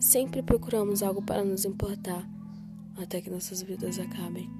sempre procuramos algo para nos importar até que nossas vidas acabem.